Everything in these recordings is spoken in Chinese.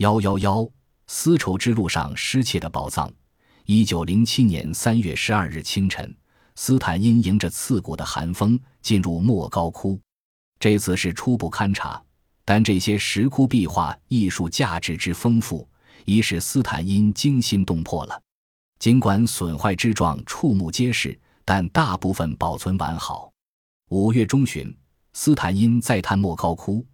幺幺幺，丝绸之路上失窃的宝藏。一九零七年三月十二日清晨，斯坦因迎着刺骨的寒风进入莫高窟。这次是初步勘察，但这些石窟壁画艺术价值之丰富，已使斯坦因惊心动魄了。尽管损坏之状触目皆是，但大部分保存完好。五月中旬，斯坦因再探莫高窟，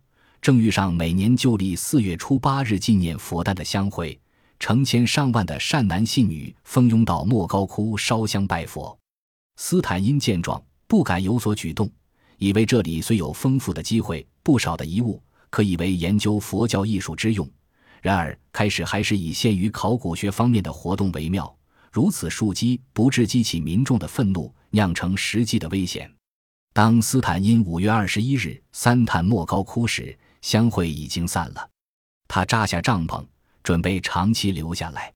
正遇上每年旧历四月初八日纪念佛诞的香会。成千上万的善男信女蜂拥到莫高窟烧香拜佛。斯坦因见状不敢有所举动，以为这里虽有丰富的机会、不少的遗物，可以为研究佛教艺术之用。然而开始还是以限于考古学方面的活动为妙。如此树机不致激起民众的愤怒，酿成实际的危险。当斯坦因五月二十一日三探莫高窟时，香会已经散了。他扎下帐篷。准备长期留下来。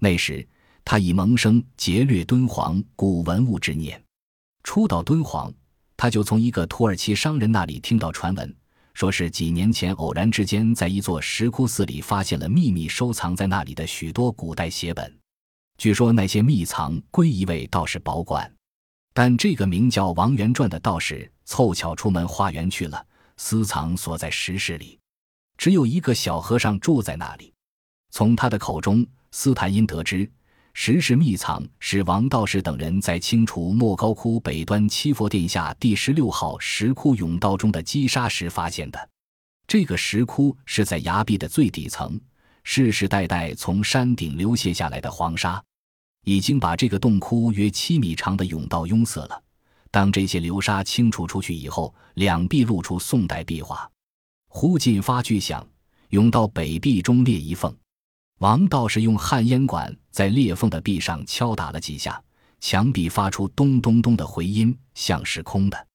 那时，他已萌生劫掠敦煌古文物之念。初到敦煌，他就从一个土耳其商人那里听到传闻，说是几年前偶然之间在一座石窟寺里发现了秘密收藏在那里的许多古代写本。据说那些秘藏归一位道士保管，但这个名叫王元传的道士凑巧出门化缘去了，私藏锁在石室里，只有一个小和尚住在那里。从他的口中，斯坦因得知，石室秘藏是王道士等人在清除莫高窟北端七佛殿下第十六号石窟甬道中的击沙时发现的。这个石窟是在崖壁的最底层，世世代代从山顶流泻下来的黄沙，已经把这个洞窟约七米长的甬道拥塞了。当这些流沙清除出去以后，两壁露出宋代壁画。忽进发巨响，甬道北壁中裂一缝。王道士用旱烟管在裂缝的壁上敲打了几下，墙壁发出咚咚咚的回音，像是空的。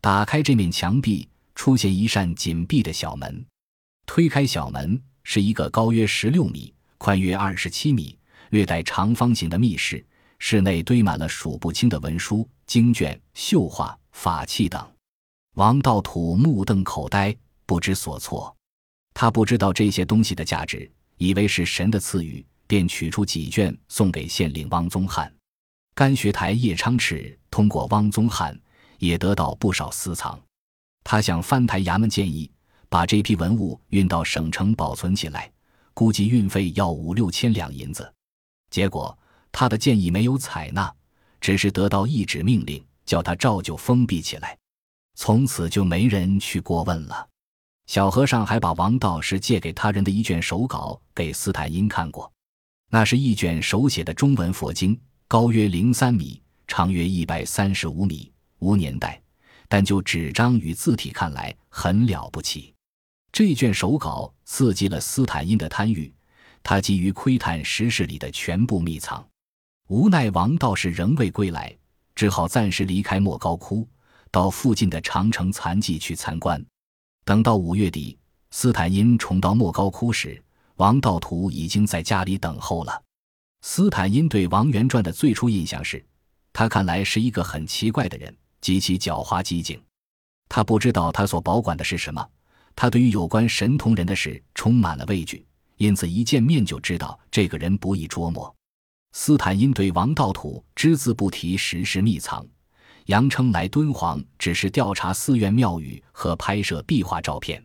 打开这面墙壁，出现一扇紧闭的小门。推开小门，是一个高约十六米、宽约二十七米、略带长方形的密室。室内堆满了数不清的文书、经卷、绣画、法器等。王道土目瞪口呆，不知所措。他不知道这些东西的价值。以为是神的赐予，便取出几卷送给县令汪宗翰。甘学台叶昌炽通过汪宗翰，也得到不少私藏。他向藩台衙门建议，把这批文物运到省城保存起来，估计运费要五六千两银子。结果他的建议没有采纳，只是得到一纸命令，叫他照旧封闭起来。从此就没人去过问了。小和尚还把王道士借给他人的一卷手稿给斯坦因看过，那是一卷手写的中文佛经，高约零三米，长约一百三十五米，无年代，但就纸张与字体看来很了不起。这卷手稿刺激了斯坦因的贪欲，他急于窥探石室里的全部秘藏。无奈王道士仍未归来，只好暂时离开莫高窟，到附近的长城残迹去参观。等到五月底，斯坦因重到莫高窟时，王道图已经在家里等候了。斯坦因对王元传的最初印象是，他看来是一个很奇怪的人，极其狡猾机警。他不知道他所保管的是什么，他对于有关神童人的事充满了畏惧，因此一见面就知道这个人不易捉摸。斯坦因对王道土只字不提实施秘藏。杨称来敦煌只是调查寺院庙宇和拍摄壁画照片。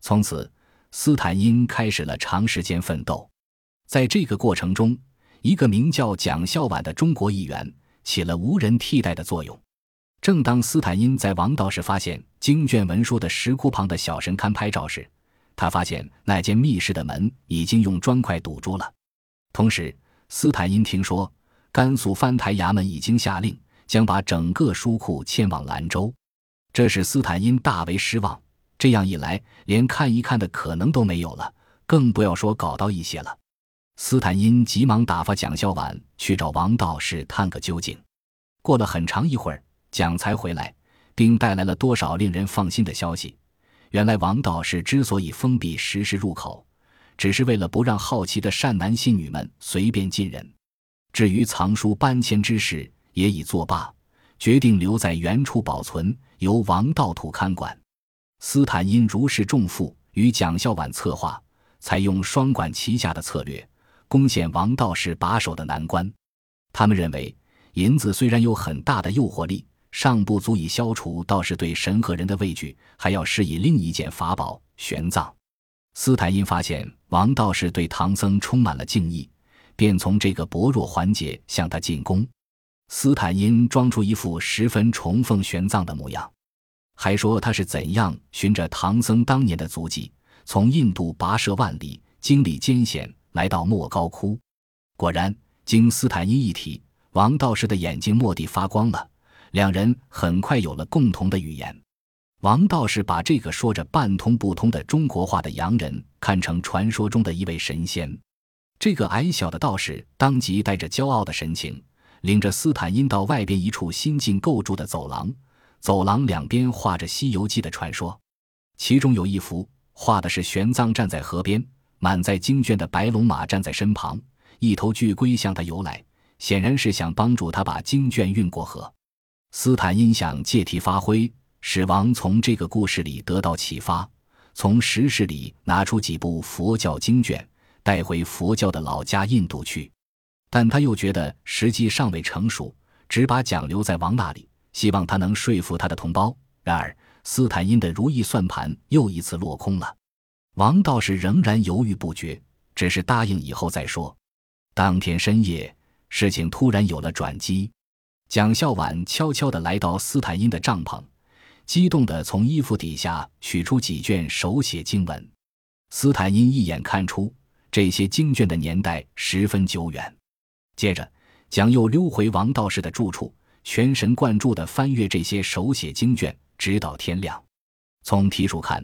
从此，斯坦因开始了长时间奋斗。在这个过程中，一个名叫蒋孝琬的中国议员起了无人替代的作用。正当斯坦因在王道士发现经卷文书的石窟旁的小神龛拍照时，他发现那间密室的门已经用砖块堵住了。同时，斯坦因听说甘肃藩台衙门已经下令。将把整个书库迁往兰州，这使斯坦因大为失望。这样一来，连看一看的可能都没有了，更不要说搞到一些了。斯坦因急忙打发蒋孝琬去找王道士探个究竟。过了很长一会儿，蒋才回来，并带来了多少令人放心的消息。原来王道士之所以封闭石室入口，只是为了不让好奇的善男信女们随便进人。至于藏书搬迁之事，也已作罢，决定留在原处保存，由王道土看管。斯坦因如释重负，与蒋孝琬策划，采用双管齐下的策略，攻陷王道士把守的难关。他们认为，银子虽然有很大的诱惑力，尚不足以消除道士对神和人的畏惧，还要施以另一件法宝玄奘。斯坦因发现王道士对唐僧充满了敬意，便从这个薄弱环节向他进攻。斯坦因装出一副十分崇奉玄奘的模样，还说他是怎样循着唐僧当年的足迹，从印度跋涉万里，经历艰险，来到莫高窟。果然，经斯坦因一提，王道士的眼睛蓦地发光了，两人很快有了共同的语言。王道士把这个说着半通不通的中国话的洋人看成传说中的一位神仙。这个矮小的道士当即带着骄傲的神情，领着斯坦因到外边一处新近构筑的走廊。走廊两边画着《西游记》的传说，其中有一幅画的是玄奘站在河边，满载经卷的白龙马站在身旁，一头巨龟向他游来，显然是想帮助他把经卷运过河。斯坦因想借题发挥。使王从这个故事里得到启发，从石室里拿出几部佛教经卷，带回佛教的老家印度去。但他又觉得时机尚未成熟，只把奖留在王那里，希望他能说服他的同胞。然而，斯坦因的如意算盘又一次落空了。王道士仍然犹豫不决，只是答应以后再说。当天深夜，事情突然有了转机。蒋孝婉悄悄地来到斯坦因的帐篷。激动地从衣服底下取出几卷手写经文，斯坦因一眼看出这些经卷的年代十分久远。接着，蒋又溜回王道士的住处，全神贯注地翻阅这些手写经卷，直到天亮。从题数看，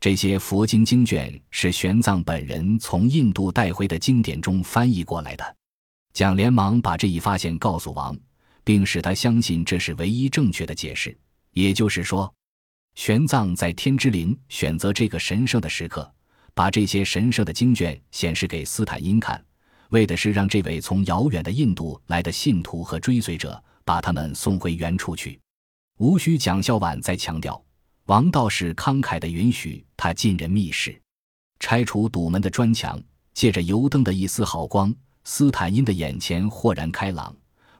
这些佛经经卷是玄奘本人从印度带回的经典中翻译过来的。蒋连忙把这一发现告诉王，并使他相信这是唯一正确的解释。也就是说，玄奘在天之灵选择这个神圣的时刻，把这些神圣的经卷显示给斯坦因看，为的是让这位从遥远的印度来的信徒和追随者把他们送回原处去。无需蒋孝婉再强调，王道士慷慨地允许他进人密室，拆除堵门的砖墙，借着油灯的一丝好光，斯坦因的眼前豁然开朗，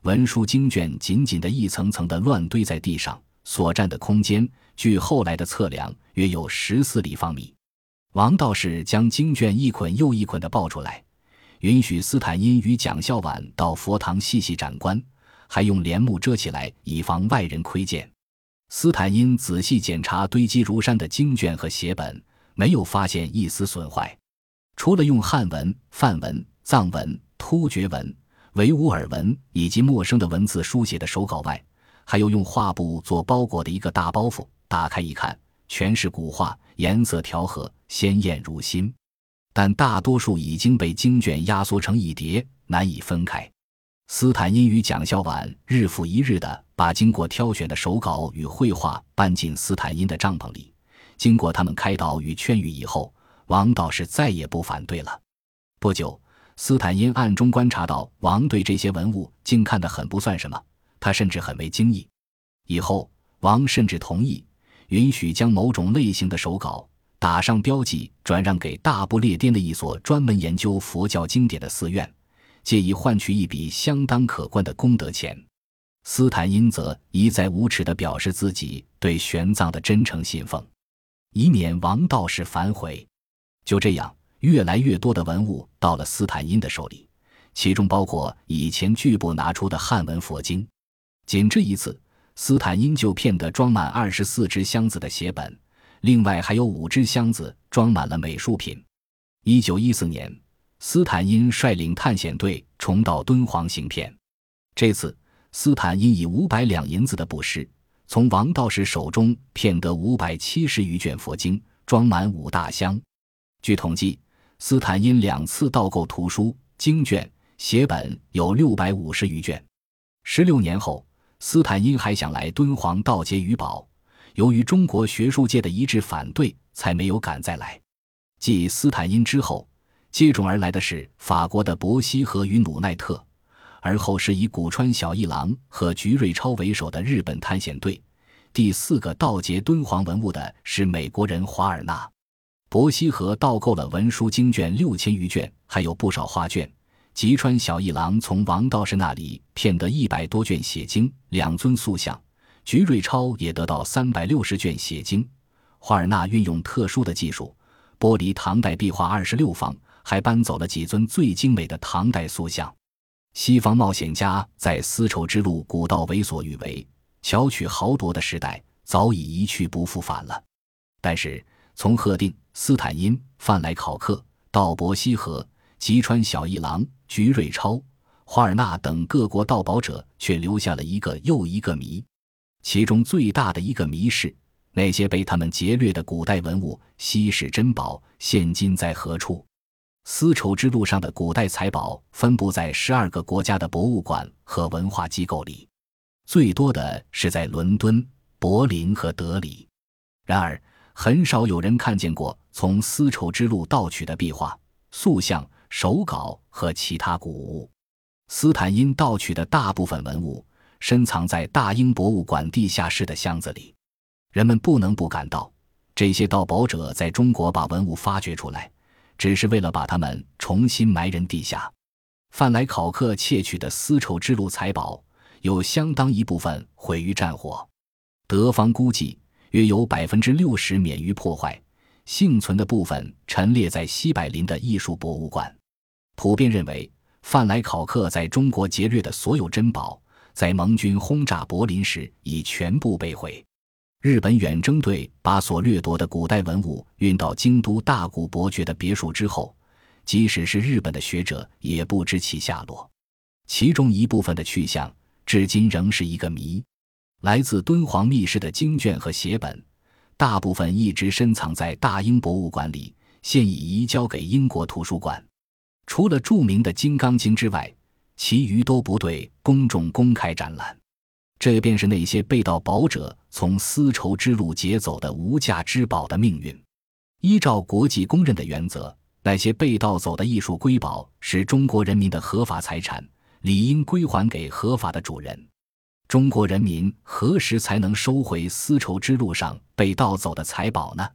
文书经卷紧紧地一层层地乱堆在地上。所占的空间，据后来的测量，约有十四立方米。王道士将经卷一捆又一捆地抱出来，允许斯坦因与蒋孝婉到佛堂细细展观，还用帘幕遮起来，以防外人窥见。斯坦因仔细检查堆积如山的经卷和写本，没有发现一丝损坏。除了用汉文、梵文、藏文、突厥文、维吾尔文以及陌生的文字书写的手稿外，还有用画布做包裹的一个大包袱，打开一看，全是古画，颜色调和，鲜艳如新。但大多数已经被经卷压缩成一叠，难以分开。斯坦因与蒋孝婉日复一日地把经过挑选的手稿与绘画搬进斯坦因的帐篷里。经过他们开导与劝喻以后，王道士再也不反对了。不久，斯坦因暗中观察到王对这些文物竟看得很不算什么。他甚至很为惊异。以后，王甚至同意允许将某种类型的手稿打上标记，转让给大不列颠的一所专门研究佛教经典的寺院，借以换取一笔相当可观的功德钱。斯坦因则一再无耻地表示自己对玄奘的真诚信奉，以免王道士反悔。就这样，越来越多的文物到了斯坦因的手里，其中包括以前拒不拿出的汉文佛经。仅这一次，斯坦因就骗得装满二十四只箱子的写本，另外还有五只箱子装满了美术品。一九一四年，斯坦因率领探险队重到敦煌行骗。这次，斯坦因以五百两银子的布施，从王道士手中骗得五百七十余卷佛经，装满五大箱。据统计，斯坦因两次盗购图书、经卷、写本有六百五十余卷。十六年后。斯坦因还想来敦煌盗劫余宝，由于中国学术界的一致反对，才没有敢再来。继斯坦因之后，接踵而来的是法国的伯希和与努奈特，而后是以古川小一郎和菊瑞超为首的日本探险队。第四个盗劫敦煌文物的是美国人华尔纳。伯希和盗购了文书经卷六千余卷，还有不少画卷。吉川小一郎从王道士那里骗得一百多卷写经、两尊塑像，菊瑞超也得到三百六十卷写经。华尔纳运用特殊的技术，剥离唐代壁画二十六方，还搬走了几尊最精美的唐代塑像。西方冒险家在丝绸之路古道为所欲为、巧取豪夺的时代早已一去不复返了。但是，从赫定、斯坦因、范莱考克到伯希和、吉川小一郎、菊瑞超、华尔纳等各国盗宝者，却留下了一个又一个谜。其中最大的一个谜是：那些被他们劫掠的古代文物、稀世珍宝，现今在何处？丝绸之路上的古代财宝分布在十二个国家的博物馆和文化机构里，最多的是在伦敦、柏林和德里。然而，很少有人看见过从丝绸之路盗取的壁画、塑像、手稿和其他古物。斯坦因盗取的大部分文物深藏在大英博物馆地下室的箱子里。人们不能不感到，这些盗宝者在中国把文物发掘出来。只是为了把它们重新埋人地下。范莱考克窃取的丝绸之路财宝，有相当一部分毁于战火。德方估计，约有百分之六十免于破坏，幸存的部分陈列在西柏林的艺术博物馆。普遍认为，范莱考克在中国劫掠的所有珍宝，在盟军轰炸柏林时已全部被毁。日本远征队把所掠夺的古代文物运到京都大谷伯爵的别墅之后，即使是日本的学者也不知其下落。其中一部分的去向，至今仍是一个谜。来自敦煌密室的经卷和写本，大部分一直深藏在大英博物馆里，现已移交给英国图书馆。除了著名的《金刚经》之外，其余都不对公众公开展览。这便是那些被盗宝者从丝绸之路劫走的无价之宝的命运。依照国际公认的原则，那些被盗走的艺术瑰宝是中国人民的合法财产，理应归还给合法的主人。中国人民何时才能收回丝绸之路上被盗走的财宝呢？